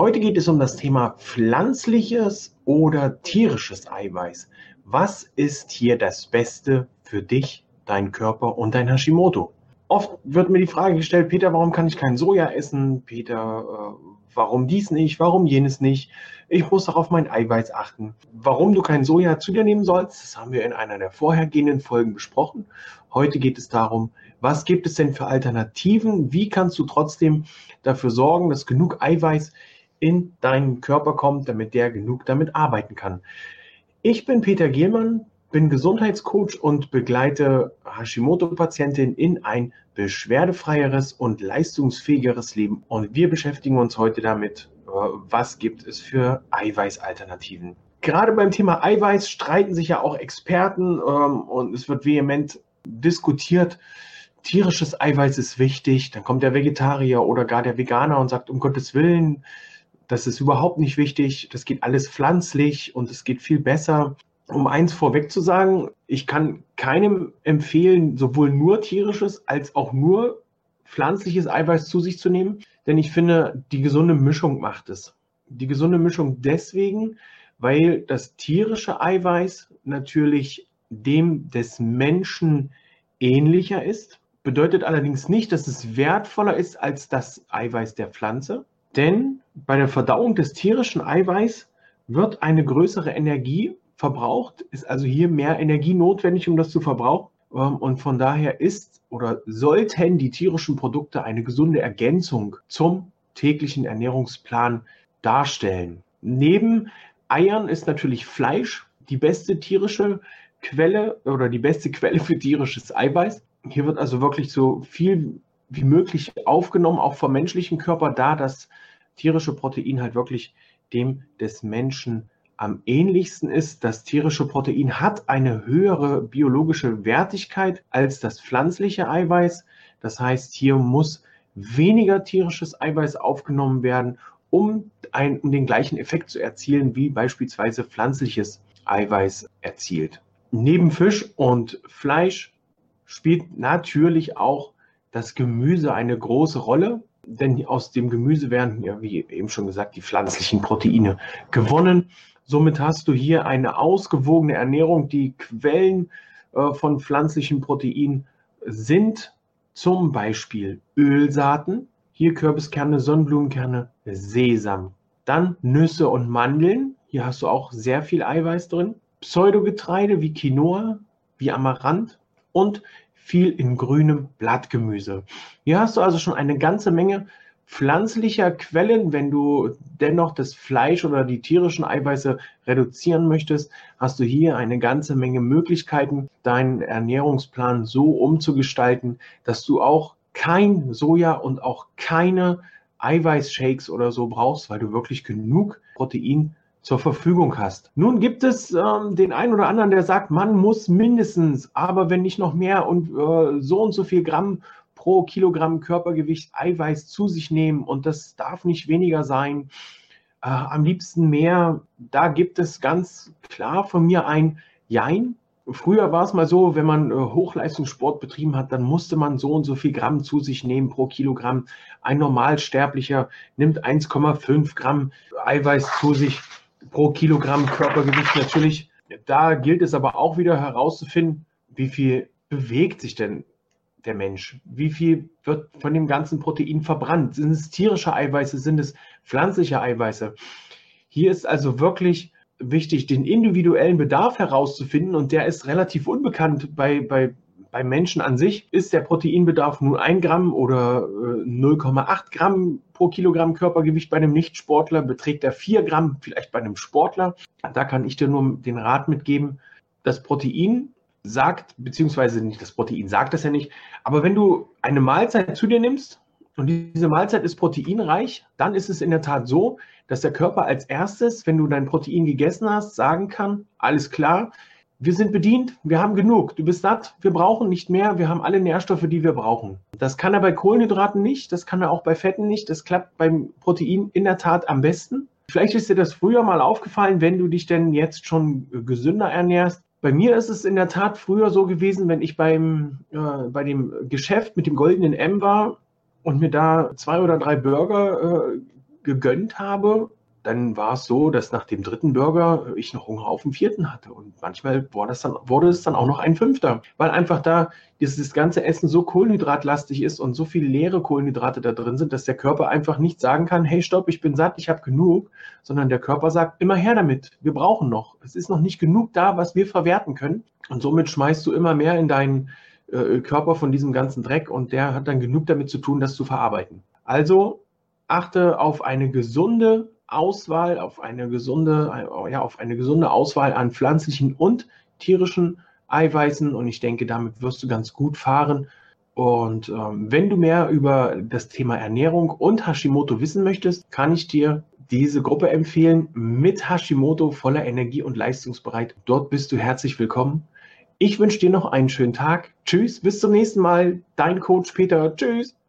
Heute geht es um das Thema pflanzliches oder tierisches Eiweiß. Was ist hier das Beste für dich, deinen Körper und dein Hashimoto? Oft wird mir die Frage gestellt, Peter, warum kann ich kein Soja essen? Peter, äh, warum dies nicht? Warum jenes nicht? Ich muss doch auf mein Eiweiß achten. Warum du kein Soja zu dir nehmen sollst, das haben wir in einer der vorhergehenden Folgen besprochen. Heute geht es darum, was gibt es denn für Alternativen? Wie kannst du trotzdem dafür sorgen, dass genug Eiweiß in deinen Körper kommt, damit der genug damit arbeiten kann. Ich bin Peter Gielmann, bin Gesundheitscoach und begleite Hashimoto-Patientinnen in ein beschwerdefreieres und leistungsfähigeres Leben. Und wir beschäftigen uns heute damit, äh, was gibt es für Eiweißalternativen. Gerade beim Thema Eiweiß streiten sich ja auch Experten ähm, und es wird vehement diskutiert. Tierisches Eiweiß ist wichtig. Dann kommt der Vegetarier oder gar der Veganer und sagt, um Gottes Willen, das ist überhaupt nicht wichtig. Das geht alles pflanzlich und es geht viel besser. Um eins vorweg zu sagen, ich kann keinem empfehlen, sowohl nur tierisches als auch nur pflanzliches Eiweiß zu sich zu nehmen, denn ich finde, die gesunde Mischung macht es. Die gesunde Mischung deswegen, weil das tierische Eiweiß natürlich dem des Menschen ähnlicher ist, bedeutet allerdings nicht, dass es wertvoller ist als das Eiweiß der Pflanze. Denn bei der Verdauung des tierischen Eiweiß wird eine größere Energie verbraucht, ist also hier mehr Energie notwendig, um das zu verbrauchen. Ähm, und von daher ist oder sollten die tierischen Produkte eine gesunde Ergänzung zum täglichen Ernährungsplan darstellen. Neben Eiern ist natürlich Fleisch die beste tierische Quelle oder die beste Quelle für tierisches Eiweiß. Hier wird also wirklich so viel wie möglich aufgenommen, auch vom menschlichen Körper, da das tierische Protein halt wirklich dem des Menschen am ähnlichsten ist. Das tierische Protein hat eine höhere biologische Wertigkeit als das pflanzliche Eiweiß. Das heißt, hier muss weniger tierisches Eiweiß aufgenommen werden, um, ein, um den gleichen Effekt zu erzielen, wie beispielsweise pflanzliches Eiweiß erzielt. Neben Fisch und Fleisch spielt natürlich auch das Gemüse eine große Rolle, denn aus dem Gemüse werden, ja, wie eben schon gesagt, die pflanzlichen Proteine gewonnen. Somit hast du hier eine ausgewogene Ernährung. Die Quellen äh, von pflanzlichen Proteinen sind zum Beispiel Ölsaaten, hier Kürbiskerne, Sonnenblumenkerne, Sesam. Dann Nüsse und Mandeln, hier hast du auch sehr viel Eiweiß drin. Pseudogetreide wie Quinoa, wie Amaranth und viel in grünem Blattgemüse. Hier hast du also schon eine ganze Menge pflanzlicher Quellen. Wenn du dennoch das Fleisch oder die tierischen Eiweiße reduzieren möchtest, hast du hier eine ganze Menge Möglichkeiten, deinen Ernährungsplan so umzugestalten, dass du auch kein Soja und auch keine Eiweißshakes oder so brauchst, weil du wirklich genug Protein zur Verfügung hast. Nun gibt es ähm, den einen oder anderen, der sagt, man muss mindestens, aber wenn nicht noch mehr und äh, so und so viel Gramm pro Kilogramm Körpergewicht Eiweiß zu sich nehmen und das darf nicht weniger sein. Äh, am liebsten mehr. Da gibt es ganz klar von mir ein Jein. Früher war es mal so, wenn man äh, Hochleistungssport betrieben hat, dann musste man so und so viel Gramm zu sich nehmen pro Kilogramm. Ein Normalsterblicher nimmt 1,5 Gramm Eiweiß zu sich pro Kilogramm Körpergewicht natürlich. Da gilt es aber auch wieder herauszufinden, wie viel bewegt sich denn der Mensch? Wie viel wird von dem ganzen Protein verbrannt? Sind es tierische Eiweiße? Sind es pflanzliche Eiweiße? Hier ist also wirklich wichtig, den individuellen Bedarf herauszufinden und der ist relativ unbekannt bei, bei beim Menschen an sich ist der Proteinbedarf nur 1 Gramm oder 0,8 äh, Gramm pro Kilogramm Körpergewicht bei einem Nichtsportler, beträgt er 4 Gramm vielleicht bei einem Sportler. Da kann ich dir nur den Rat mitgeben, das Protein sagt, beziehungsweise nicht das Protein sagt das ja nicht, aber wenn du eine Mahlzeit zu dir nimmst, und diese Mahlzeit ist proteinreich, dann ist es in der Tat so, dass der Körper als erstes, wenn du dein Protein gegessen hast, sagen kann, alles klar, wir sind bedient, wir haben genug, du bist satt, wir brauchen nicht mehr, wir haben alle Nährstoffe, die wir brauchen. Das kann er bei Kohlenhydraten nicht, das kann er auch bei Fetten nicht, das klappt beim Protein in der Tat am besten. Vielleicht ist dir das früher mal aufgefallen, wenn du dich denn jetzt schon gesünder ernährst. Bei mir ist es in der Tat früher so gewesen, wenn ich beim, äh, bei dem Geschäft mit dem goldenen M war und mir da zwei oder drei Burger äh, gegönnt habe, dann war es so, dass nach dem dritten Burger ich noch Hunger auf den vierten hatte. Und manchmal wurde, das dann, wurde es dann auch noch ein fünfter, weil einfach da dieses ganze Essen so kohlenhydratlastig ist und so viele leere Kohlenhydrate da drin sind, dass der Körper einfach nicht sagen kann, hey, stopp, ich bin satt, ich habe genug, sondern der Körper sagt, immer her damit, wir brauchen noch. Es ist noch nicht genug da, was wir verwerten können. Und somit schmeißt du immer mehr in deinen äh, Körper von diesem ganzen Dreck und der hat dann genug damit zu tun, das zu verarbeiten. Also achte auf eine gesunde Auswahl, auf eine gesunde, ja, auf eine gesunde Auswahl an pflanzlichen und tierischen Eiweißen und ich denke, damit wirst du ganz gut fahren. Und ähm, wenn du mehr über das Thema Ernährung und Hashimoto wissen möchtest, kann ich dir diese Gruppe empfehlen mit Hashimoto voller Energie und leistungsbereit. Dort bist du herzlich willkommen. Ich wünsche dir noch einen schönen Tag. Tschüss, bis zum nächsten Mal. Dein Coach Peter. Tschüss.